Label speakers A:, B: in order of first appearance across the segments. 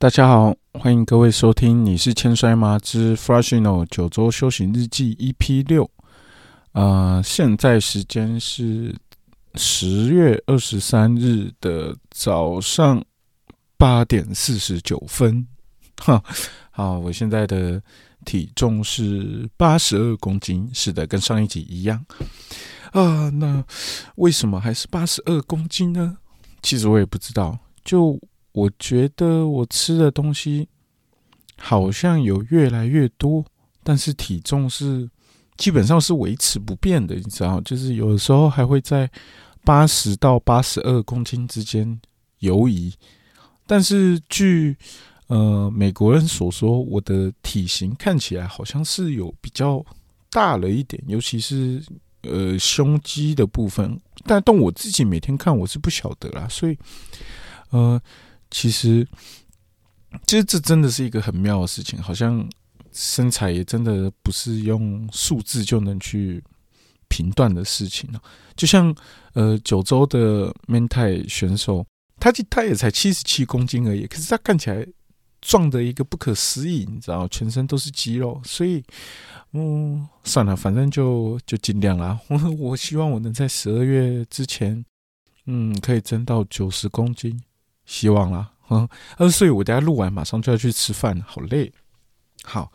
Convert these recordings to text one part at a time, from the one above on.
A: 大家好，欢迎各位收听《你是千衰吗之 Freshino 九周修行日记》EP 六。呃，现在时间是十月二十三日的早上八点四十九分。哈，好，我现在的体重是八十二公斤，是的，跟上一集一样。啊，那为什么还是八十二公斤呢？其实我也不知道，就。我觉得我吃的东西好像有越来越多，但是体重是基本上是维持不变的，你知道，就是有的时候还会在八十到八十二公斤之间游移。但是据呃美国人所说，我的体型看起来好像是有比较大了一点，尤其是呃胸肌的部分。但但我自己每天看我是不晓得啦，所以呃。其实，其实这真的是一个很妙的事情，好像身材也真的不是用数字就能去评断的事情了。就像呃，九州的 Man 泰选手，他他也才七十七公斤而已，可是他看起来壮的一个不可思议，你知道，全身都是肌肉。所以，嗯，算了，反正就就尽量啦。我 我希望我能在十二月之前，嗯，可以增到九十公斤。希望啦，嗯，二所以我等下录完马上就要去吃饭，好累。好，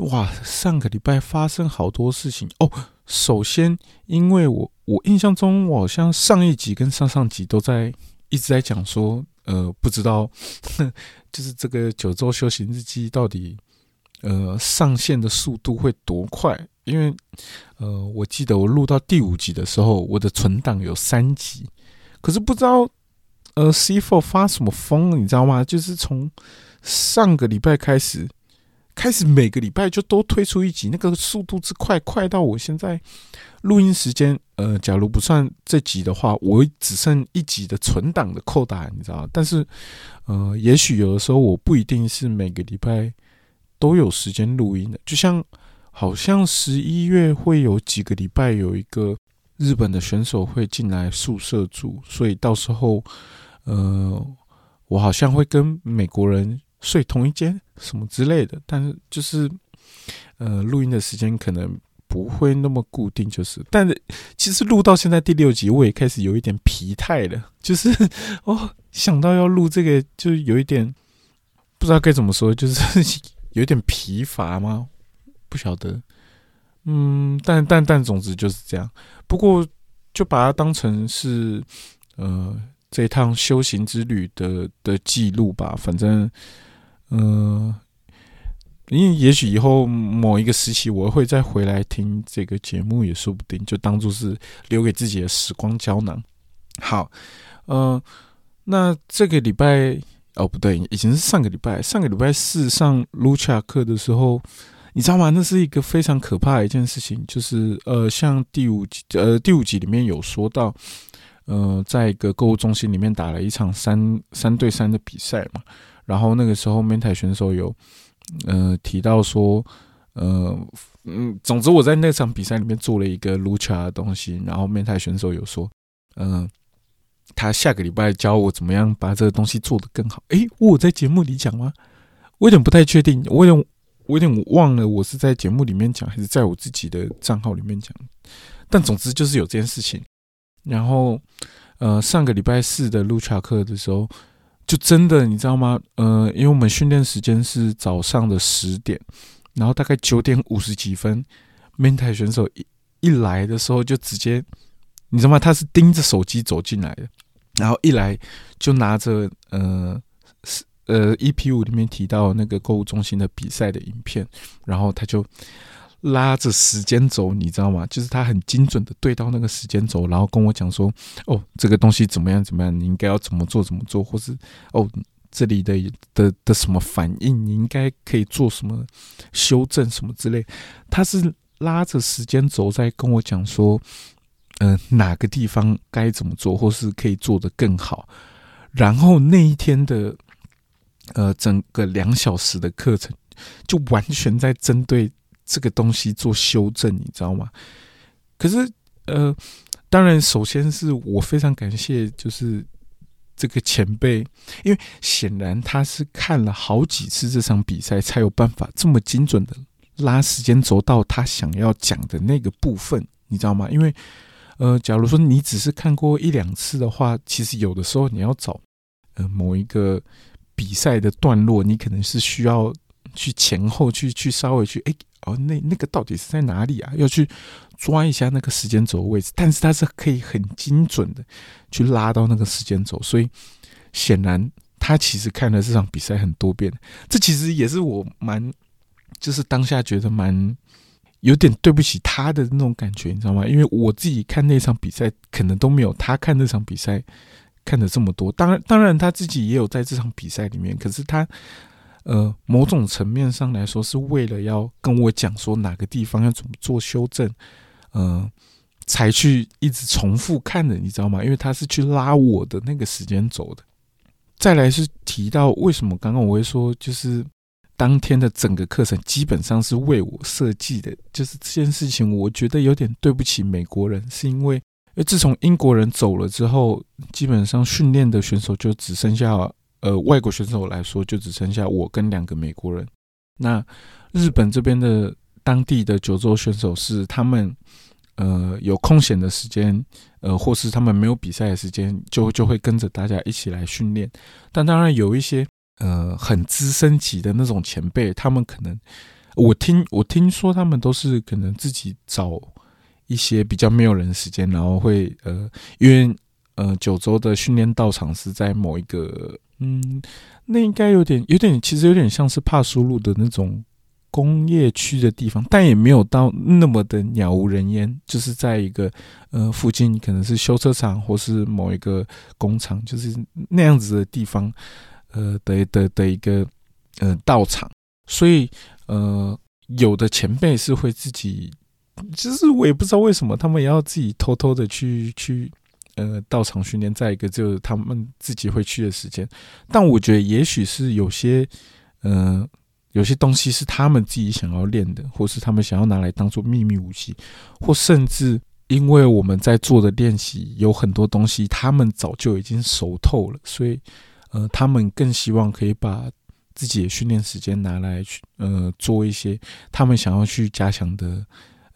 A: 哇，上个礼拜发生好多事情哦。首先，因为我我印象中，我好像上一集跟上上集都在一直在讲说，呃，不知道 就是这个九州修行日记到底呃上线的速度会多快？因为呃，我记得我录到第五集的时候，我的存档有三集，可是不知道。呃，C Four 发什么疯？你知道吗？就是从上个礼拜开始，开始每个礼拜就都推出一集，那个速度之快，快到我现在录音时间，呃，假如不算这集的话，我只剩一集的存档的扣打，你知道但是，呃，也许有的时候我不一定是每个礼拜都有时间录音的，就像好像十一月会有几个礼拜有一个。日本的选手会进来宿舍住，所以到时候，呃，我好像会跟美国人睡同一间，什么之类的。但是就是，呃，录音的时间可能不会那么固定，就是。但是其实录到现在第六集，我也开始有一点疲态了，就是哦，想到要录这个，就有一点不知道该怎么说，就是 有点疲乏吗？不晓得。嗯，但但但，总之就是这样。不过，就把它当成是呃这趟修行之旅的的记录吧。反正，嗯，因为也许以后某一个时期，我会再回来听这个节目，也说不定。就当做是留给自己的时光胶囊。好，呃，那这个礼拜哦，不对，已经是上个礼拜，上个礼拜四上卢恰课的时候。你知道吗？那是一个非常可怕的一件事情，就是呃，像第五集呃第五集里面有说到，呃，在一个购物中心里面打了一场三三对三的比赛嘛，然后那个时候 mental 选手有呃提到说，呃嗯，总之我在那场比赛里面做了一个 lucha 的东西，然后 mental 选手有说，嗯，他下个礼拜教我怎么样把这个东西做得更好。诶，我在节目里讲吗？我有点不太确定，我有点。我有点忘了，我是在节目里面讲，还是在我自己的账号里面讲。但总之就是有这件事情。然后，呃，上个礼拜四的录查课的时候，就真的你知道吗？呃，因为我们训练时间是早上的十点，然后大概九点五十几分，main 台选手一一来的时候，就直接你知道吗？他是盯着手机走进来的，然后一来就拿着呃。呃，EP 五里面提到那个购物中心的比赛的影片，然后他就拉着时间轴，你知道吗？就是他很精准的对到那个时间轴，然后跟我讲说：“哦，这个东西怎么样怎么样，你应该要怎么做怎么做，或是哦这里的的的什么反应，你应该可以做什么修正什么之类。”他是拉着时间轴在跟我讲说：“嗯，哪个地方该怎么做，或是可以做得更好。”然后那一天的。呃，整个两小时的课程就完全在针对这个东西做修正，你知道吗？可是，呃，当然，首先是我非常感谢，就是这个前辈，因为显然他是看了好几次这场比赛，才有办法这么精准的拉时间轴到他想要讲的那个部分，你知道吗？因为呃，假如说你只是看过一两次的话，其实有的时候你要找呃某一个比赛的段落，你可能是需要去前后去去稍微去哎。哦，那那个到底是在哪里啊？要去抓一下那个时间轴位置，但是它是可以很精准的去拉到那个时间轴，所以显然他其实看了这场比赛很多遍。这其实也是我蛮，就是当下觉得蛮有点对不起他的那种感觉，你知道吗？因为我自己看那场比赛，可能都没有他看那场比赛看的这么多。当然，当然他自己也有在这场比赛里面，可是他。呃，某种层面上来说，是为了要跟我讲说哪个地方要怎么做修正，呃，才去一直重复看的，你知道吗？因为他是去拉我的那个时间轴的。再来是提到为什么刚刚我会说，就是当天的整个课程基本上是为我设计的，就是这件事情，我觉得有点对不起美国人，是因为，为自从英国人走了之后，基本上训练的选手就只剩下。呃，外国选手来说，就只剩下我跟两个美国人。那日本这边的当地的九州选手是他们，呃，有空闲的时间，呃，或是他们没有比赛的时间，就就会跟着大家一起来训练。但当然有一些呃很资深级的那种前辈，他们可能我听我听说他们都是可能自己找一些比较没有人时间，然后会呃，因为呃九州的训练道场是在某一个。嗯，那应该有点，有点，其实有点像是帕苏路的那种工业区的地方，但也没有到那么的鸟无人烟。就是在一个呃附近，可能是修车厂或是某一个工厂，就是那样子的地方，呃的的的一个呃道场。所以呃，有的前辈是会自己，其实我也不知道为什么他们也要自己偷偷的去去。呃，到场训练，再一个就是他们自己会去的时间。但我觉得，也许是有些，呃，有些东西是他们自己想要练的，或是他们想要拿来当做秘密武器，或甚至因为我们在做的练习有很多东西，他们早就已经熟透了，所以，呃，他们更希望可以把自己的训练时间拿来去，呃，做一些他们想要去加强的，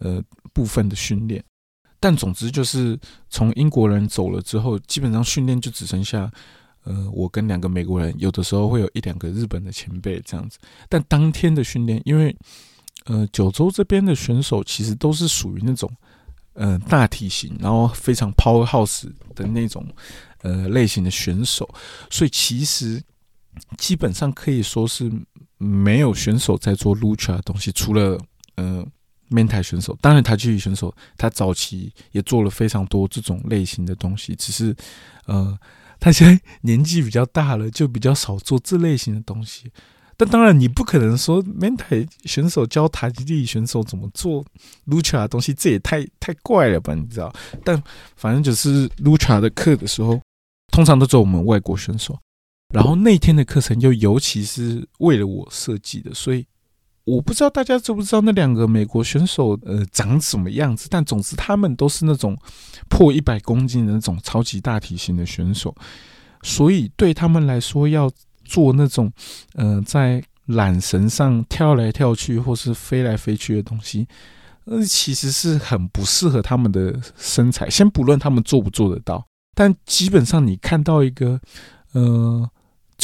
A: 呃，部分的训练。但总之就是从英国人走了之后，基本上训练就只剩下，呃，我跟两个美国人，有的时候会有一两个日本的前辈这样子。但当天的训练，因为呃九州这边的选手其实都是属于那种呃大体型，然后非常 powerhouse 的那种呃类型的选手，所以其实基本上可以说是没有选手在做 lucha 的东西，除了呃。面台选手，当然台球选手，他早期也做了非常多这种类型的东西，只是，呃，他现在年纪比较大了，就比较少做这类型的东西。但当然，你不可能说面台选手教台地选手怎么做 lucha 的东西，这也太太怪了吧？你知道？但反正就是 lucha 的课的时候，通常都做我们外国选手，然后那天的课程又尤其是为了我设计的，所以。我不知道大家知不知道那两个美国选手呃长什么样子，但总之他们都是那种破一百公斤的那种超级大体型的选手，所以对他们来说要做那种呃在缆绳上跳来跳去或是飞来飞去的东西，呃其实是很不适合他们的身材。先不论他们做不做得到，但基本上你看到一个呃。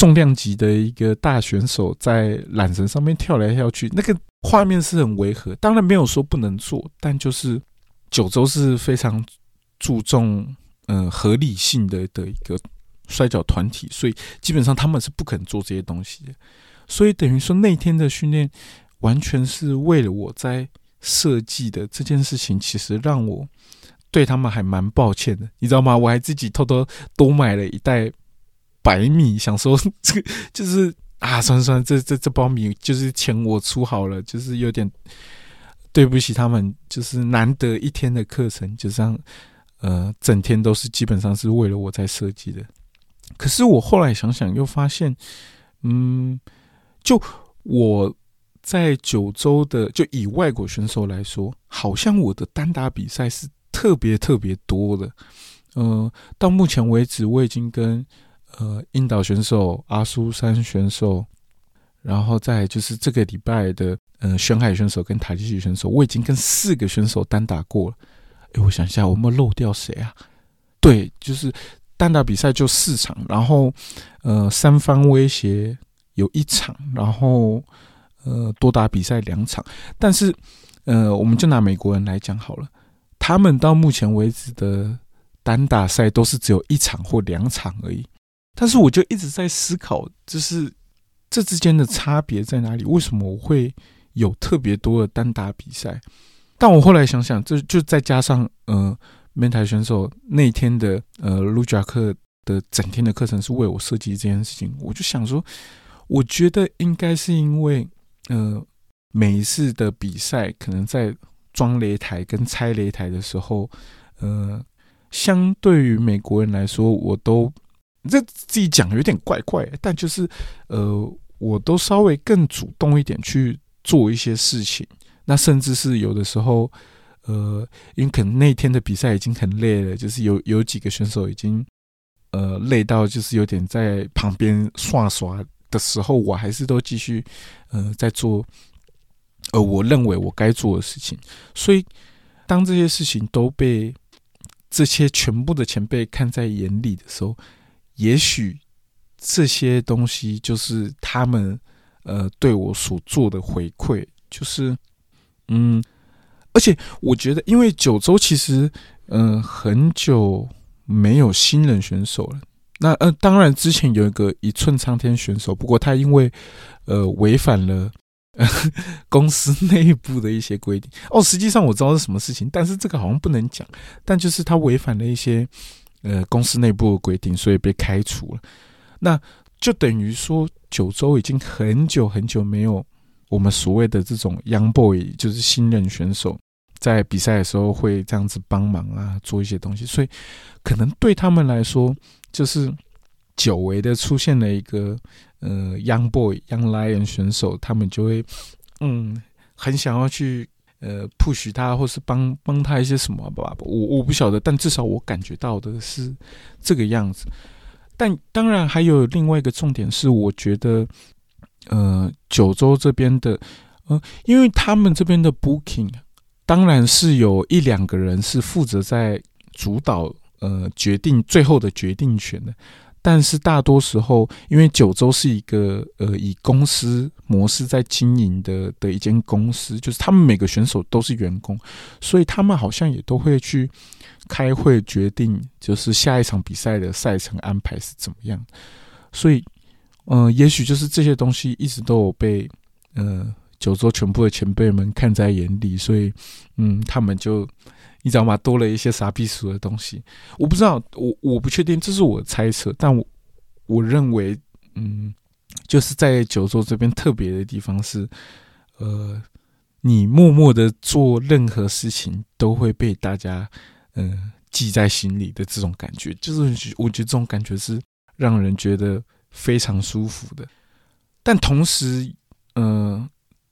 A: 重量级的一个大选手在缆绳上面跳来跳去，那个画面是很违和。当然没有说不能做，但就是九州是非常注重嗯合理性的的一个摔跤团体，所以基本上他们是不肯做这些东西的。所以等于说那天的训练完全是为了我在设计的这件事情，其实让我对他们还蛮抱歉的，你知道吗？我还自己偷偷多买了一袋。白米 想说这个就是啊，算算，这这这包米就是钱我出好了，就是有点对不起他们，就是难得一天的课程，就这样呃，整天都是基本上是为了我在设计的。可是我后来想想，又发现，嗯，就我在九州的，就以外国选手来说，好像我的单打比赛是特别特别多的。呃，到目前为止，我已经跟呃，印岛选手、阿苏山选手，然后再就是这个礼拜的呃，玄海选手跟塔吉奇选手，我已经跟四个选手单打过了。哎，我想一下，我们漏掉谁啊？对，就是单打比赛就四场，然后呃，三方威胁有一场，然后呃，多打比赛两场。但是呃，我们就拿美国人来讲好了，他们到目前为止的单打赛都是只有一场或两场而已。但是我就一直在思考，就是这之间的差别在哪里？为什么我会有特别多的单打比赛？但我后来想想，这就再加上呃，面台选手那天的呃，卢贾克的整天的课程是为我设计这件事情，我就想说，我觉得应该是因为呃，每一次的比赛可能在装擂台跟拆擂台的时候，呃，相对于美国人来说，我都。这自己讲有点怪怪，但就是呃，我都稍微更主动一点去做一些事情。那甚至是有的时候，呃，因为可能那天的比赛已经很累了，就是有有几个选手已经呃累到就是有点在旁边刷刷的时候，我还是都继续呃在做呃我认为我该做的事情。所以当这些事情都被这些全部的前辈看在眼里的时候。也许这些东西就是他们呃对我所做的回馈，就是嗯，而且我觉得，因为九州其实嗯很久没有新人选手了。那呃，当然之前有一个一寸苍天选手，不过他因为呃违反了 公司内部的一些规定哦，实际上我知道是什么事情，但是这个好像不能讲。但就是他违反了一些。呃，公司内部的规定，所以被开除了。那就等于说，九州已经很久很久没有我们所谓的这种 young boy，就是新人选手，在比赛的时候会这样子帮忙啊，做一些东西。所以，可能对他们来说，就是久违的出现了一个呃 young boy、young lion 选手，他们就会嗯，很想要去。呃，push 他，或是帮帮他一些什么吧，我我不晓得，但至少我感觉到的是这个样子。但当然还有另外一个重点是，我觉得，呃，九州这边的，呃，因为他们这边的 booking，当然是有一两个人是负责在主导，呃，决定最后的决定权的。但是大多时候，因为九州是一个呃以公司模式在经营的的一间公司，就是他们每个选手都是员工，所以他们好像也都会去开会决定，就是下一场比赛的赛程安排是怎么样。所以，嗯，也许就是这些东西一直都有被呃九州全部的前辈们看在眼里，所以嗯，他们就。你知道吗？多了一些傻逼鼠的东西，我不知道，我我不确定，这是我猜测，但我我认为，嗯，就是在九州这边特别的地方是，呃，你默默的做任何事情都会被大家，嗯，记在心里的这种感觉，就是我觉得这种感觉是让人觉得非常舒服的，但同时，呃，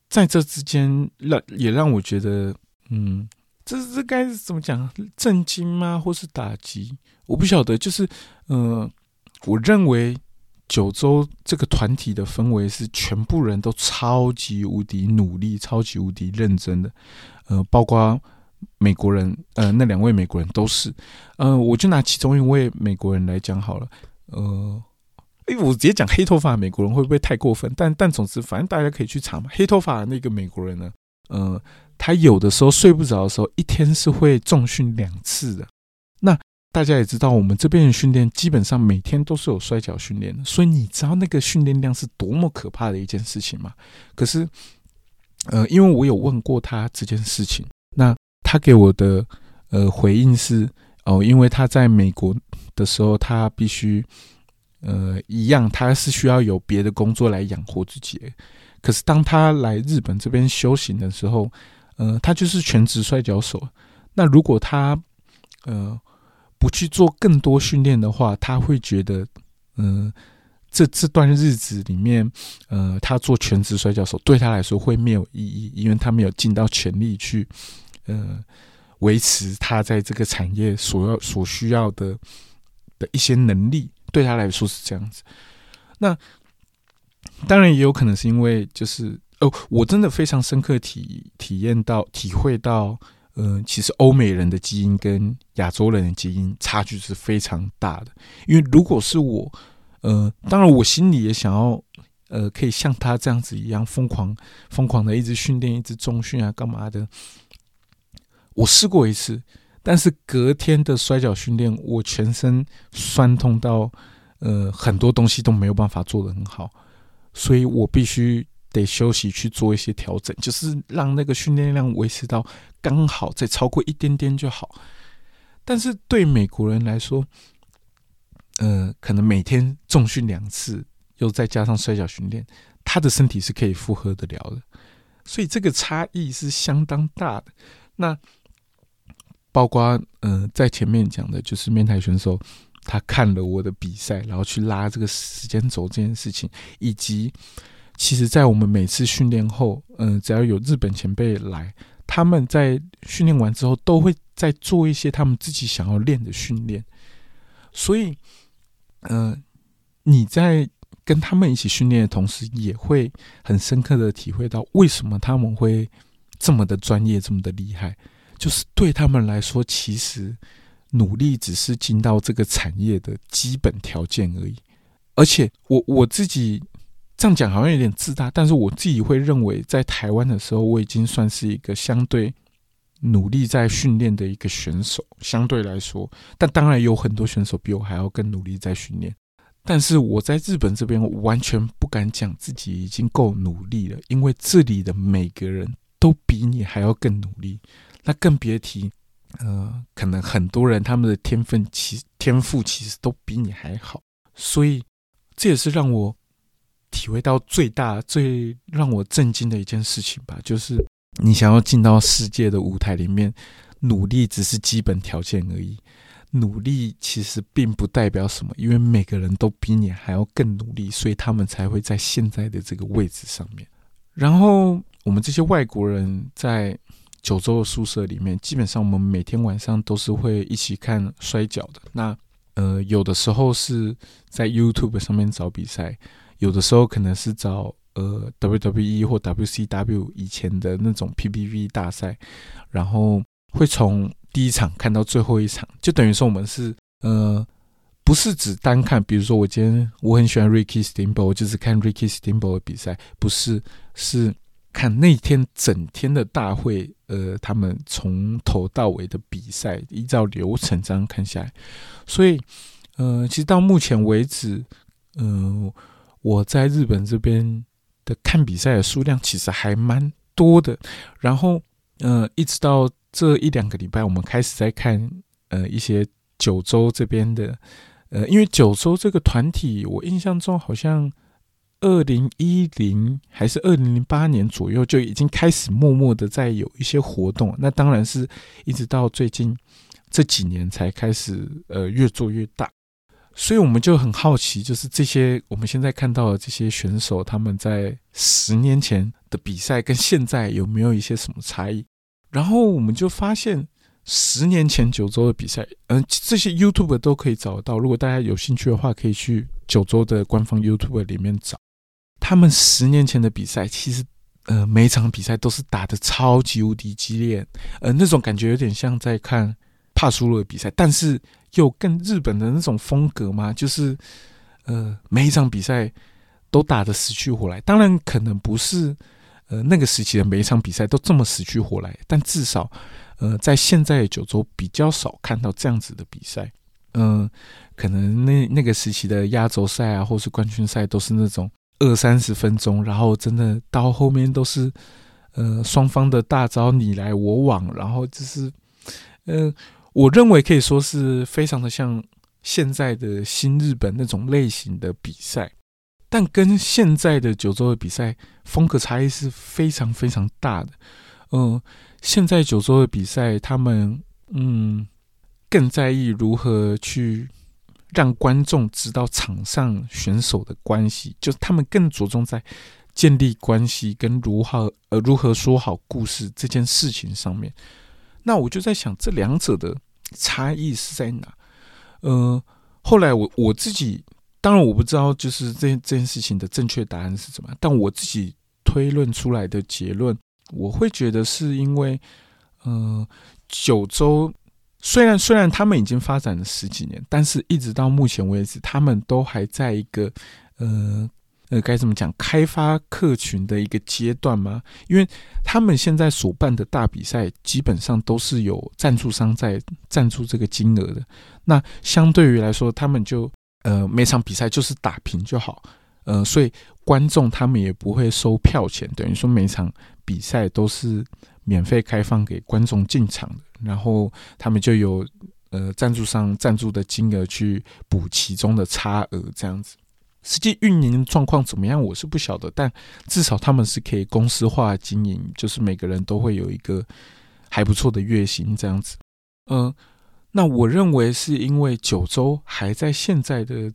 A: 在这之间让也让我觉得，嗯。这这该怎么讲？震惊吗？或是打击？我不晓得。就是，呃，我认为九州这个团体的氛围是全部人都超级无敌努力、超级无敌认真的。呃，包括美国人，呃，那两位美国人都是。呃，我就拿其中一位美国人来讲好了。呃，哎，我直接讲黑头发美国人会不会太过分？但但总之，反正大家可以去查嘛。黑头发那个美国人呢？呃。他有的时候睡不着的时候，一天是会重训两次的。那大家也知道，我们这边的训练基本上每天都是有摔跤训练的，所以你知道那个训练量是多么可怕的一件事情吗？可是，呃，因为我有问过他这件事情，那他给我的呃回应是，哦，因为他在美国的时候，他必须呃一样，他是需要有别的工作来养活自己。可是当他来日本这边修行的时候，呃，他就是全职摔跤手。那如果他呃不去做更多训练的话，他会觉得，嗯，这这段日子里面，呃，他做全职摔跤手对他来说会没有意义，因为他没有尽到全力去，呃，维持他在这个产业所要所需要的的一些能力，对他来说是这样子。那当然也有可能是因为就是哦，我真的非常深刻体体验到、体会到，呃，其实欧美人的基因跟亚洲人的基因差距是非常大的。因为如果是我，呃，当然我心里也想要，呃，可以像他这样子一样疯狂、疯狂的一直训练、一直中训啊，干嘛的？我试过一次，但是隔天的摔跤训练，我全身酸痛到，呃，很多东西都没有办法做得很好。所以我必须得休息去做一些调整，就是让那个训练量维持到刚好，再超过一点点就好。但是对美国人来说，呃，可能每天重训两次，又再加上摔跤训练，他的身体是可以负荷得了的。所以这个差异是相当大的。那包括呃，在前面讲的就是面台选手。他看了我的比赛，然后去拉这个时间轴这件事情，以及其实，在我们每次训练后，嗯，只要有日本前辈来，他们在训练完之后，都会再做一些他们自己想要练的训练。所以，嗯，你在跟他们一起训练的同时，也会很深刻的体会到为什么他们会这么的专业，这么的厉害。就是对他们来说，其实。努力只是进到这个产业的基本条件而已，而且我我自己这样讲好像有点自大，但是我自己会认为，在台湾的时候，我已经算是一个相对努力在训练的一个选手，相对来说，但当然有很多选手比我还要更努力在训练，但是我在日本这边完全不敢讲自己已经够努力了，因为这里的每个人都比你还要更努力，那更别提。呃，可能很多人他们的天分其天赋其实都比你还好，所以这也是让我体会到最大、最让我震惊的一件事情吧。就是你想要进到世界的舞台里面，努力只是基本条件而已。努力其实并不代表什么，因为每个人都比你还要更努力，所以他们才会在现在的这个位置上面。然后我们这些外国人在。九州的宿舍里面，基本上我们每天晚上都是会一起看摔跤的。那呃，有的时候是在 YouTube 上面找比赛，有的时候可能是找呃 WWE 或 WCW 以前的那种 PPV 大赛，然后会从第一场看到最后一场，就等于说我们是呃，不是只单看。比如说我今天我很喜欢 Ricky Steamboat，我就是看 Ricky Steamboat 的比赛，不是是。看那天整天的大会，呃，他们从头到尾的比赛，依照流程这样看下来，所以，呃，其实到目前为止，嗯，我在日本这边的看比赛的数量其实还蛮多的。然后，呃，一直到这一两个礼拜，我们开始在看，呃，一些九州这边的，呃，因为九州这个团体，我印象中好像。二零一零还是二零零八年左右就已经开始默默的在有一些活动，那当然是一直到最近这几年才开始呃越做越大，所以我们就很好奇，就是这些我们现在看到的这些选手，他们在十年前的比赛跟现在有没有一些什么差异？然后我们就发现，十年前九州的比赛，嗯，这些 YouTube 都可以找得到，如果大家有兴趣的话，可以去九州的官方 YouTube 里面找。他们十年前的比赛，其实，呃，每一场比赛都是打的超级无敌激烈，呃，那种感觉有点像在看帕苏洛的比赛，但是有更日本的那种风格吗，就是，呃，每一场比赛都打的死去活来。当然，可能不是，呃，那个时期的每一场比赛都这么死去活来，但至少，呃，在现在的九州比较少看到这样子的比赛。嗯，可能那那个时期的压轴赛啊，或是冠军赛，都是那种。二三十分钟，然后真的到后面都是，呃，双方的大招你来我往，然后就是，呃，我认为可以说是非常的像现在的新日本那种类型的比赛，但跟现在的九州的比赛风格差异是非常非常大的。嗯，现在九州的比赛，他们嗯更在意如何去。让观众知道场上选手的关系，就是他们更着重在建立关系跟如何呃如何说好故事这件事情上面。那我就在想，这两者的差异是在哪？呃，后来我我自己，当然我不知道就是这这件事情的正确答案是什么样，但我自己推论出来的结论，我会觉得是因为，呃，九州虽然虽然他们已经发展了十几年，但是一直到目前为止，他们都还在一个呃。呃，该怎么讲？开发客群的一个阶段吗？因为他们现在所办的大比赛，基本上都是有赞助商在赞助这个金额的。那相对于来说，他们就呃每场比赛就是打平就好，呃，所以观众他们也不会收票钱，等于说每场比赛都是免费开放给观众进场的。然后他们就有呃赞助商赞助的金额去补其中的差额，这样子。实际运营状况怎么样，我是不晓得，但至少他们是可以公司化经营，就是每个人都会有一个还不错的月薪这样子。嗯，那我认为是因为九州还在现在的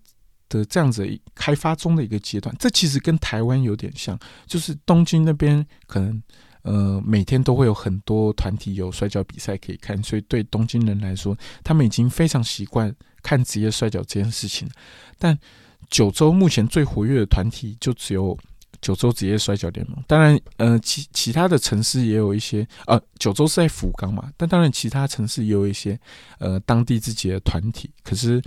A: 的这样子开发中的一个阶段，这其实跟台湾有点像，就是东京那边可能呃每天都会有很多团体有摔跤比赛可以看，所以对东京人来说，他们已经非常习惯看职业摔跤这件事情，但。九州目前最活跃的团体就只有九州职业摔跤联盟，当然，呃，其其他的城市也有一些，呃，九州是在福冈嘛，但当然其他城市也有一些，呃，当地自己的团体，可是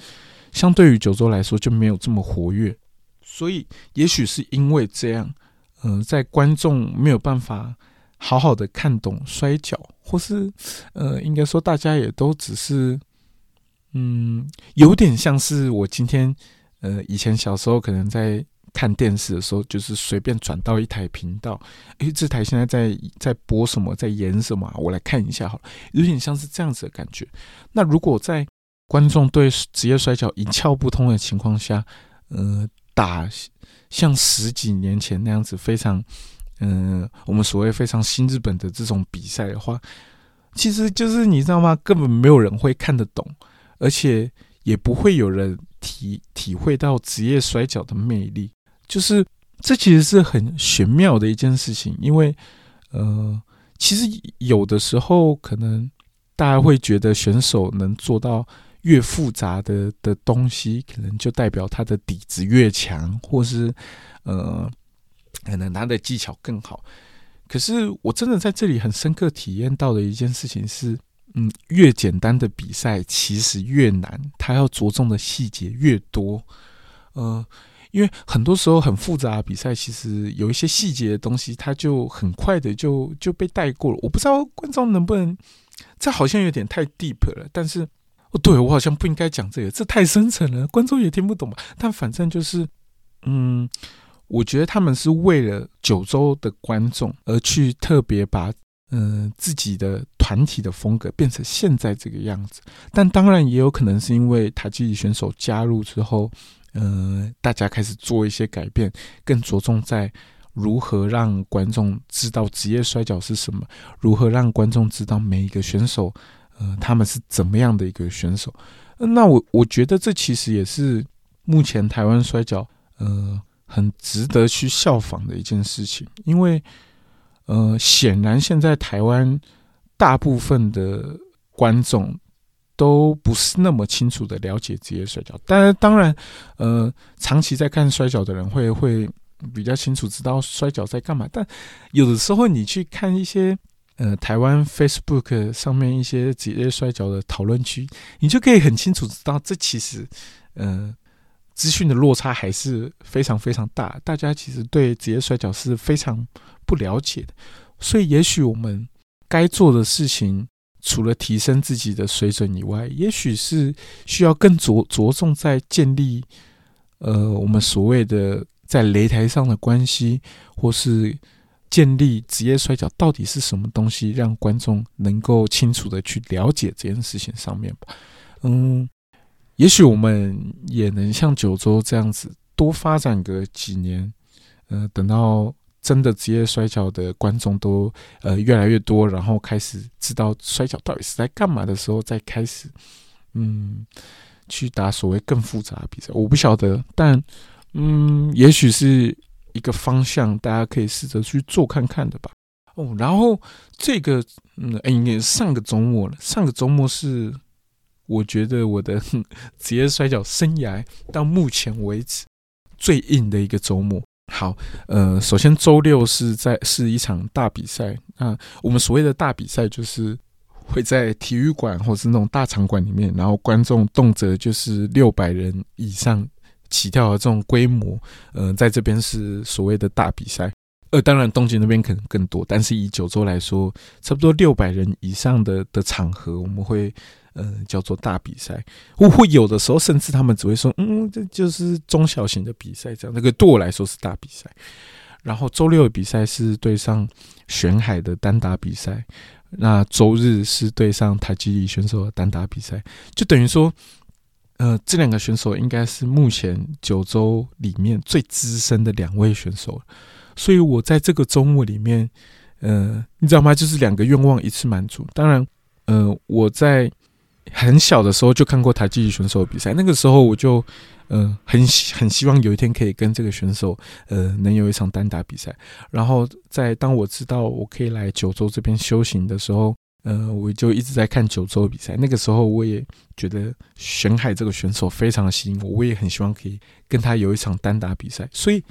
A: 相对于九州来说就没有这么活跃，所以也许是因为这样，嗯，在观众没有办法好好的看懂摔跤，或是，呃，应该说大家也都只是，嗯，有点像是我今天。呃，以前小时候可能在看电视的时候，就是随便转到一台频道，诶，这台现在在在播什么，在演什么，我来看一下好了，有点像是这样子的感觉。那如果在观众对职业摔跤一窍不通的情况下，呃，打像十几年前那样子非常，嗯，我们所谓非常新日本的这种比赛的话，其实就是你知道吗？根本没有人会看得懂，而且也不会有人。体体会到职业摔跤的魅力，就是这其实是很玄妙的一件事情。因为，呃，其实有的时候可能大家会觉得选手能做到越复杂的的东西，可能就代表他的底子越强，或是呃，可能他的技巧更好。可是我真的在这里很深刻体验到的一件事情是。嗯，越简单的比赛其实越难，它要着重的细节越多。呃，因为很多时候很复杂的比赛，其实有一些细节的东西，它就很快的就就被带过了。我不知道观众能不能，这好像有点太 deep 了。但是，哦，对我好像不应该讲这个，这太深层了，观众也听不懂吧？但反正就是，嗯，我觉得他们是为了九州的观众而去特别把。嗯，自己的团体的风格变成现在这个样子，但当然也有可能是因为台积选手加入之后，呃，大家开始做一些改变，更着重在如何让观众知道职业摔跤是什么，如何让观众知道每一个选手，呃，他们是怎么样的一个选手。那我我觉得这其实也是目前台湾摔跤，呃，很值得去效仿的一件事情，因为。呃，显然现在台湾大部分的观众都不是那么清楚的了解职业摔跤，但是当然，呃，长期在看摔跤的人会会比较清楚知道摔跤在干嘛。但有的时候你去看一些呃台湾 Facebook 上面一些职业摔跤的讨论区，你就可以很清楚知道，这其实呃资讯的落差还是非常非常大。大家其实对职业摔跤是非常。不了解的，所以也许我们该做的事情，除了提升自己的水准以外，也许是需要更着着重在建立，呃，我们所谓的在擂台上的关系，或是建立职业摔跤到底是什么东西，让观众能够清楚的去了解这件事情上面吧。嗯，也许我们也能像九州这样子多发展个几年，呃，等到。真的职业摔跤的观众都呃越来越多，然后开始知道摔跤到底是在干嘛的时候，再开始嗯去打所谓更复杂的比赛。我不晓得，但嗯，也许是一个方向，大家可以试着去做看看的吧。哦，然后这个嗯，哎，上个周末了，上个周末是我觉得我的 职业摔跤生涯到目前为止最硬的一个周末。好，呃，首先周六是在是一场大比赛。那我们所谓的大比赛，就是会在体育馆或是那种大场馆里面，然后观众动辄就是六百人以上起跳的这种规模。呃，在这边是所谓的大比赛。呃，当然东京那边可能更多，但是以九州来说，差不多六百人以上的的场合，我们会呃叫做大比赛。会会有的时候，甚至他们只会说，嗯，这就是中小型的比赛，这样那个对我来说是大比赛。然后周六的比赛是对上玄海的单打比赛，那周日是对上台积里选手的单打比赛，就等于说，呃，这两个选手应该是目前九州里面最资深的两位选手。所以，我在这个周末里面，呃，你知道吗？就是两个愿望一次满足。当然，呃，我在很小的时候就看过台积选手的比赛，那个时候我就，呃，很很希望有一天可以跟这个选手，呃，能有一场单打比赛。然后，在当我知道我可以来九州这边修行的时候，呃，我就一直在看九州的比赛。那个时候，我也觉得玄海这个选手非常的吸引我，我也很希望可以跟他有一场单打比赛。所以。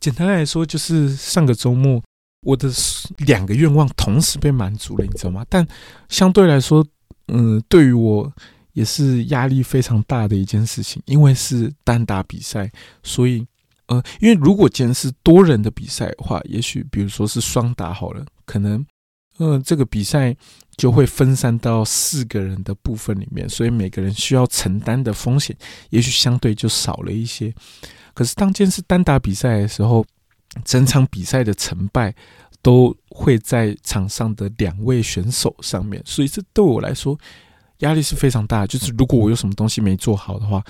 A: 简单来说，就是上个周末，我的两个愿望同时被满足了，你知道吗？但相对来说，嗯，对于我也是压力非常大的一件事情，因为是单打比赛，所以，呃，因为如果今天是多人的比赛的话，也许比如说是双打好了，可能，呃，这个比赛就会分散到四个人的部分里面，所以每个人需要承担的风险，也许相对就少了一些。可是，当天是单打比赛的时候，整场比赛的成败都会在场上的两位选手上面，所以这对我来说压力是非常大。就是如果我有什么东西没做好的话，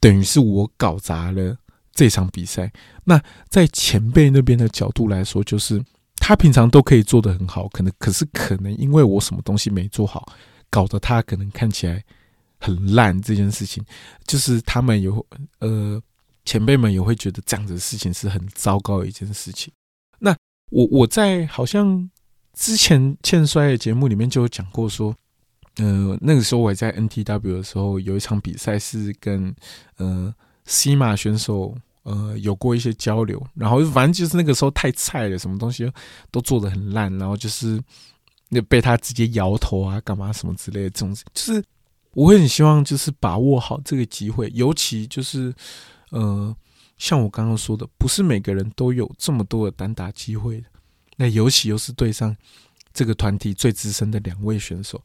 A: 等于是我搞砸了这场比赛。那在前辈那边的角度来说，就是他平常都可以做得很好，可能可是可能因为我什么东西没做好，搞得他可能看起来很烂。这件事情就是他们有呃。前辈们也会觉得这样子的事情是很糟糕的一件事情。我我在好像之前欠摔的节目里面就有讲过，说，呃，那个时候我在 NTW 的时候，有一场比赛是跟呃西马选手呃有过一些交流，然后反正就是那个时候太菜了，什么东西都做的很烂，然后就是那被他直接摇头啊，干嘛什么之类的，这种就是我会很希望就是把握好这个机会，尤其就是。呃，像我刚刚说的，不是每个人都有这么多的单打机会的。那尤其又是对上这个团体最资深的两位选手，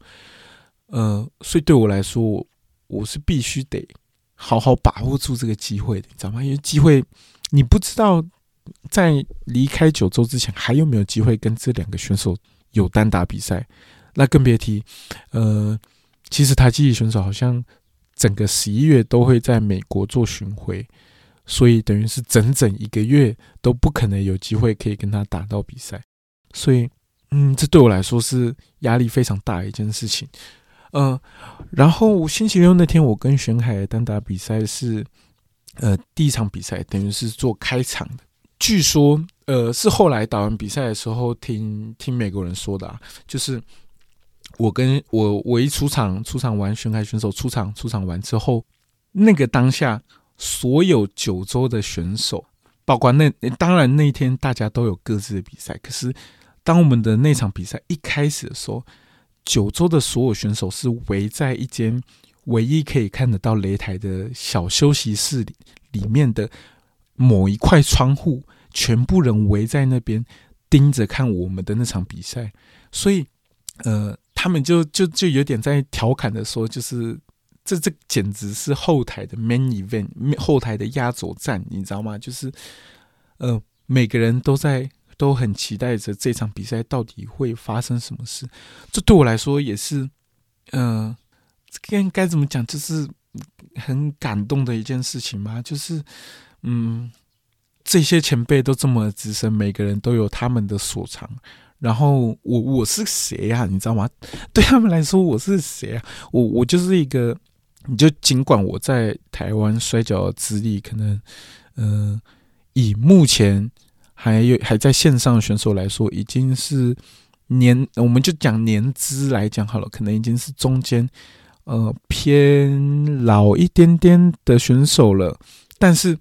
A: 呃，所以对我来说，我我是必须得好好把握住这个机会的，你知道吗？因为机会你不知道在离开九州之前还有没有机会跟这两个选手有单打比赛，那更别提，呃，其实台积选手好像。整个十一月都会在美国做巡回，所以等于是整整一个月都不可能有机会可以跟他打到比赛，所以，嗯，这对我来说是压力非常大的一件事情。嗯，然后星期六那天我跟玄海单打比赛是，呃，第一场比赛等于是做开场的，据说，呃，是后来打完比赛的时候听听美国人说的啊，就是。我跟我我一出场，出场完，玄海选手出场，出场完之后，那个当下，所有九州的选手，包括那当然那一天大家都有各自的比赛，可是当我们的那场比赛一开始的时候，九州的所有选手是围在一间唯一可以看得到擂台的小休息室里里面的某一块窗户，全部人围在那边盯着看我们的那场比赛，所以呃。他们就就就有点在调侃的说，就是这这简直是后台的 main event，后台的压轴战，你知道吗？就是，呃，每个人都在都很期待着这场比赛到底会发生什么事。这对我来说也是，嗯，该该怎么讲，就是很感动的一件事情嘛。就是，嗯，这些前辈都这么资深，每个人都有他们的所长。然后我我是谁呀？你知道吗？对他们来说我是谁啊？我我就是一个，你就尽管我在台湾摔跤的资历可能，嗯，以目前还有还在线上的选手来说，已经是年，我们就讲年资来讲好了，可能已经是中间呃偏老一点点的选手了，但是，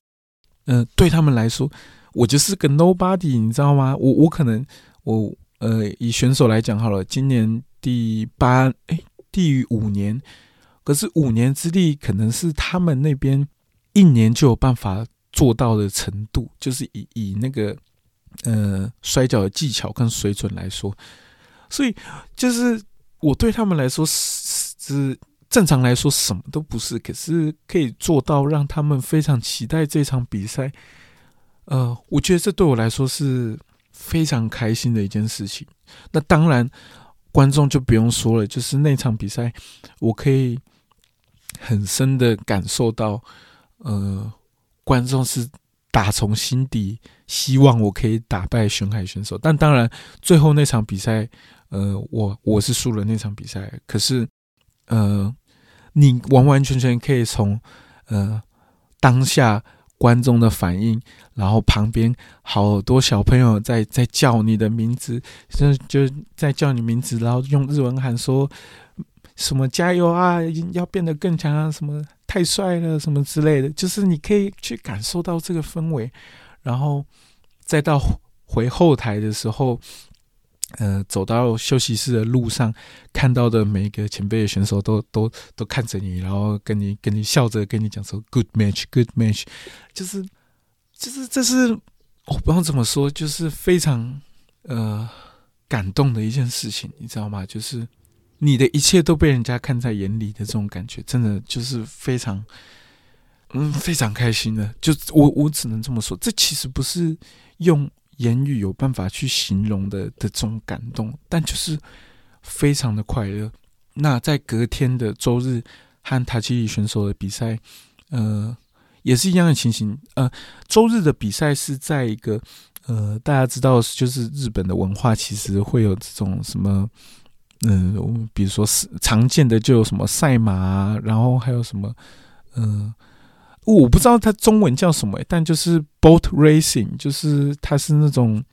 A: 嗯，对他们来说，我就是个 nobody，你知道吗？我我可能我呃以选手来讲好了，今年第八哎第五年，可是五年之力可能是他们那边一年就有办法做到的程度，就是以以那个呃摔跤的技巧跟水准来说，所以就是我对他们来说是。正常来说什么都不是，可是可以做到让他们非常期待这场比赛。呃，我觉得这对我来说是非常开心的一件事情。那当然，观众就不用说了，就是那场比赛，我可以很深的感受到，呃，观众是打从心底希望我可以打败熊海选手。但当然，最后那场比赛，呃，我我是输了那场比赛，可是。呃，你完完全全可以从呃当下观众的反应，然后旁边好多小朋友在在叫你的名字，就就在叫你名字，然后用日文喊说什么加油啊，要变得更强啊，什么太帅了，什么之类的，就是你可以去感受到这个氛围，然后再到回后台的时候。呃，走到休息室的路上，看到的每一个前辈的选手都都都看着你，然后跟你跟你笑着跟你讲说 “good match, good match”，就是就是这是我不知道怎么说，就是非常呃感动的一件事情，你知道吗？就是你的一切都被人家看在眼里的这种感觉，真的就是非常嗯非常开心的。就我我只能这么说，这其实不是用。言语有办法去形容的的这种感动，但就是非常的快乐。那在隔天的周日和塔奇里选手的比赛，呃，也是一样的情形。呃，周日的比赛是在一个呃，大家知道，就是日本的文化其实会有这种什么，嗯，比如说是常见的就有什么赛马，然后还有什么，嗯。我不知道它中文叫什么，但就是 boat racing，就是它是那种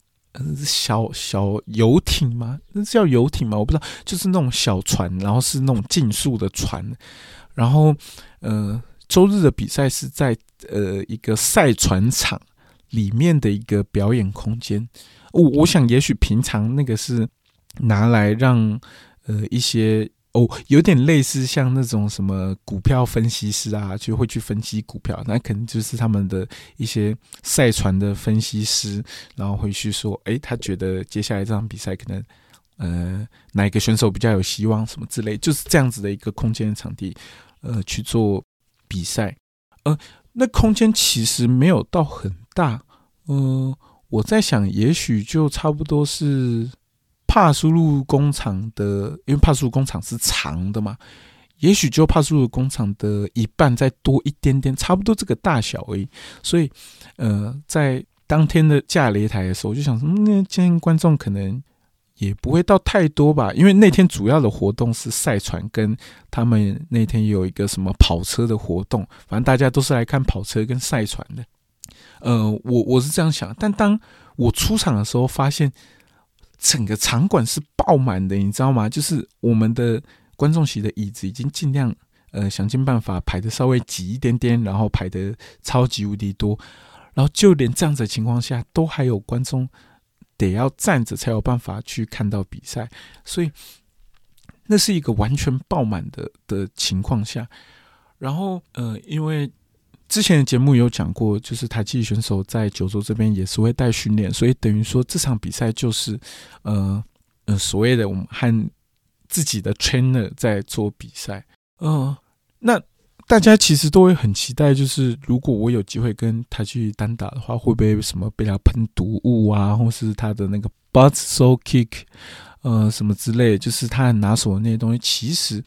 A: 小小游艇吗？那是叫游艇吗？我不知道，就是那种小船，然后是那种竞速的船。然后，呃，周日的比赛是在呃一个赛船场里面的一个表演空间。我我想，也许平常那个是拿来让呃一些。哦，有点类似像那种什么股票分析师啊，就会去分析股票，那可能就是他们的一些赛船的分析师，然后回去说，哎，他觉得接下来这场比赛可能，呃，哪一个选手比较有希望，什么之类，就是这样子的一个空间的场地，呃，去做比赛。呃，那空间其实没有到很大，嗯，我在想，也许就差不多是。帕苏路工厂的，因为帕苏路工厂是长的嘛，也许就帕苏路工厂的一半再多一点点，差不多这个大小而已。所以，呃，在当天的架擂台的时候，我就想说，那今天观众可能也不会到太多吧，因为那天主要的活动是赛船，跟他们那天有一个什么跑车的活动，反正大家都是来看跑车跟赛船的。呃，我我是这样想，但当我出场的时候，发现。整个场馆是爆满的，你知道吗？就是我们的观众席的椅子已经尽量呃想尽办法排的稍微挤一点点，然后排的超级无敌多，然后就连这样子的情况下，都还有观众得要站着才有办法去看到比赛，所以那是一个完全爆满的的情况下，然后呃因为。之前的节目有讲过，就是台积选手在九州这边也是会带训练，所以等于说这场比赛就是，呃呃，所谓的我们和自己的 trainer 在做比赛。嗯，那大家其实都会很期待，就是如果我有机会跟他去单打的话，会不会什么被他喷毒物啊，或是他的那个 butt so kick，呃，什么之类，就是他拿手的那些东西。其实，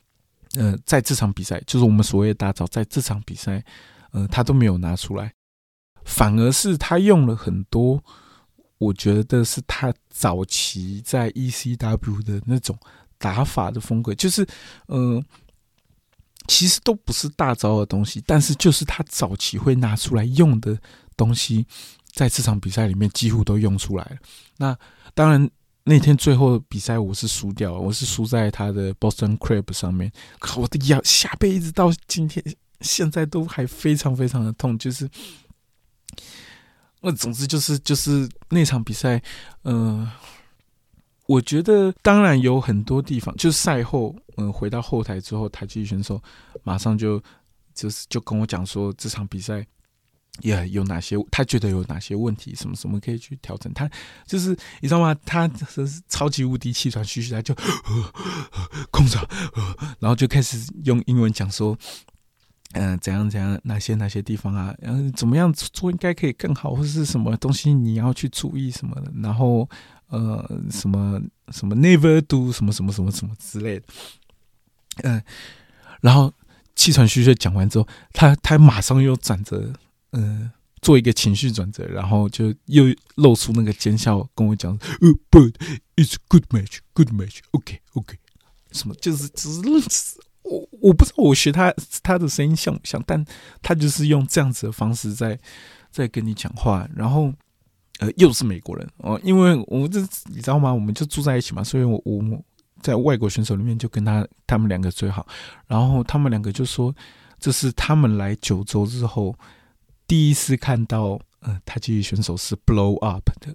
A: 呃，在这场比赛，就是我们所谓的大招，在这场比赛。呃，他都没有拿出来，反而是他用了很多，我觉得是他早期在 ECW 的那种打法的风格，就是，呃，其实都不是大招的东西，但是就是他早期会拿出来用的东西，在这场比赛里面几乎都用出来了。那当然，那天最后比赛我是输掉了，我是输在他的 Boston Crab 上面，靠我的腰下背一直到今天现在都还非常非常的痛，就是那总之就是就是那场比赛，嗯，我觉得当然有很多地方，就是赛后嗯回到后台之后，台积选手马上就就是就跟我讲说这场比赛。也有哪些？他觉得有哪些问题？什么什么可以去调整？他就是你知道吗？他是超级无敌气喘吁吁，他就 空着，然后就开始用英文讲说，嗯，怎样怎样，哪些哪些地方啊？嗯，怎么样做应该可以更好，或者是什么东西你要去注意什么的？然后呃，什么什么 never do 什么什么什么什么之类的，嗯，然后气喘吁吁讲完之后，他他马上又转折。嗯，做一个情绪转折，然后就又露出那个奸笑，跟我讲：“呃，But it's good match, good match, OK, OK。”什么就是只是我我不知道我学他他的声音像不像，但他就是用这样子的方式在在跟你讲话，然后呃又是美国人哦，因为我这你知道吗？我们就住在一起嘛，所以我我在外国选手里面就跟他他们两个最好，然后他们两个就说这是他们来九州之后。第一次看到，呃，太极选手是 blow up 的，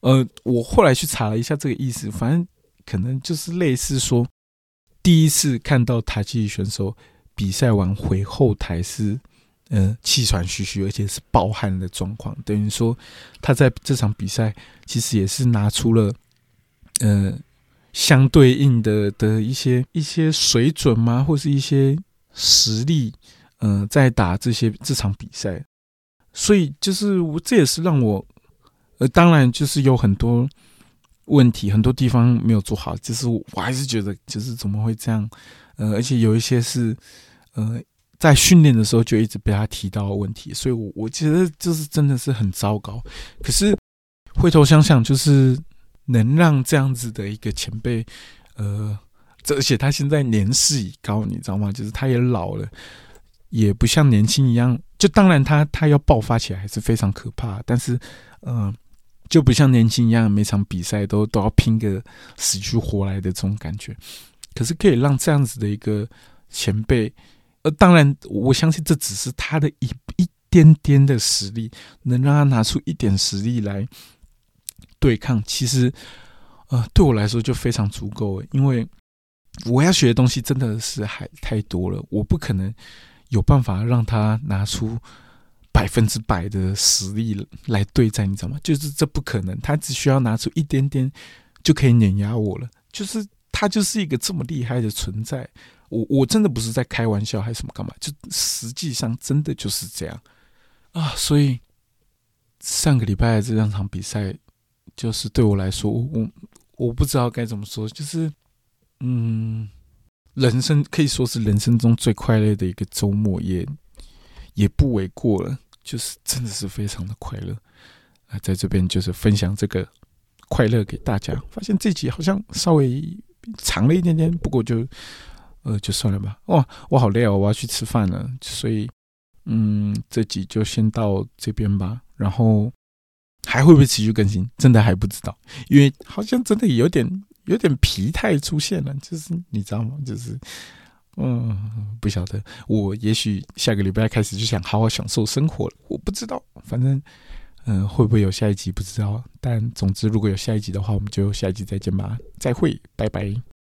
A: 呃，我后来去查了一下这个意思，反正可能就是类似说，第一次看到太极选手比赛完回后台是，呃，气喘吁吁，而且是暴汗的状况，等于说他在这场比赛其实也是拿出了，呃，相对应的的一些一些水准吗，或是一些实力，嗯，在打这些这场比赛。所以就是我，这也是让我，呃，当然就是有很多问题，很多地方没有做好。就是我还是觉得，就是怎么会这样？呃，而且有一些是，呃，在训练的时候就一直被他提到问题，所以我我觉得就是真的是很糟糕。可是回头想想，就是能让这样子的一个前辈，呃，而且他现在年事已高，你知道吗？就是他也老了。也不像年轻一样，就当然他他要爆发起来还是非常可怕，但是，嗯，就不像年轻一样，每场比赛都都要拼个死去活来的这种感觉。可是可以让这样子的一个前辈，呃，当然我相信这只是他的一一点点的实力，能让他拿出一点实力来对抗，其实，呃，对我来说就非常足够了，因为我要学的东西真的是还太多了，我不可能。有办法让他拿出百分之百的实力来对战，你知道吗？就是这不可能，他只需要拿出一点点就可以碾压我了。就是他就是一个这么厉害的存在，我我真的不是在开玩笑还是什么干嘛？就实际上真的就是这样啊！所以上个礼拜这两场比赛，就是对我来说，我我不知道该怎么说，就是嗯。人生可以说是人生中最快乐的一个周末，也也不为过了。就是真的是非常的快乐啊，在这边就是分享这个快乐给大家。发现这集好像稍微长了一点点，不过就呃就算了吧。哇，我好累哦，我要去吃饭了。所以嗯，这集就先到这边吧。然后还会不会持续更新？真的还不知道，因为好像真的有点。有点疲态出现了，就是你知道吗？就是，嗯，不晓得。我也许下个礼拜开始就想好好享受生活了。我不知道，反正，嗯，会不会有下一集不知道。但总之，如果有下一集的话，我们就下一集再见吧。再会，拜拜。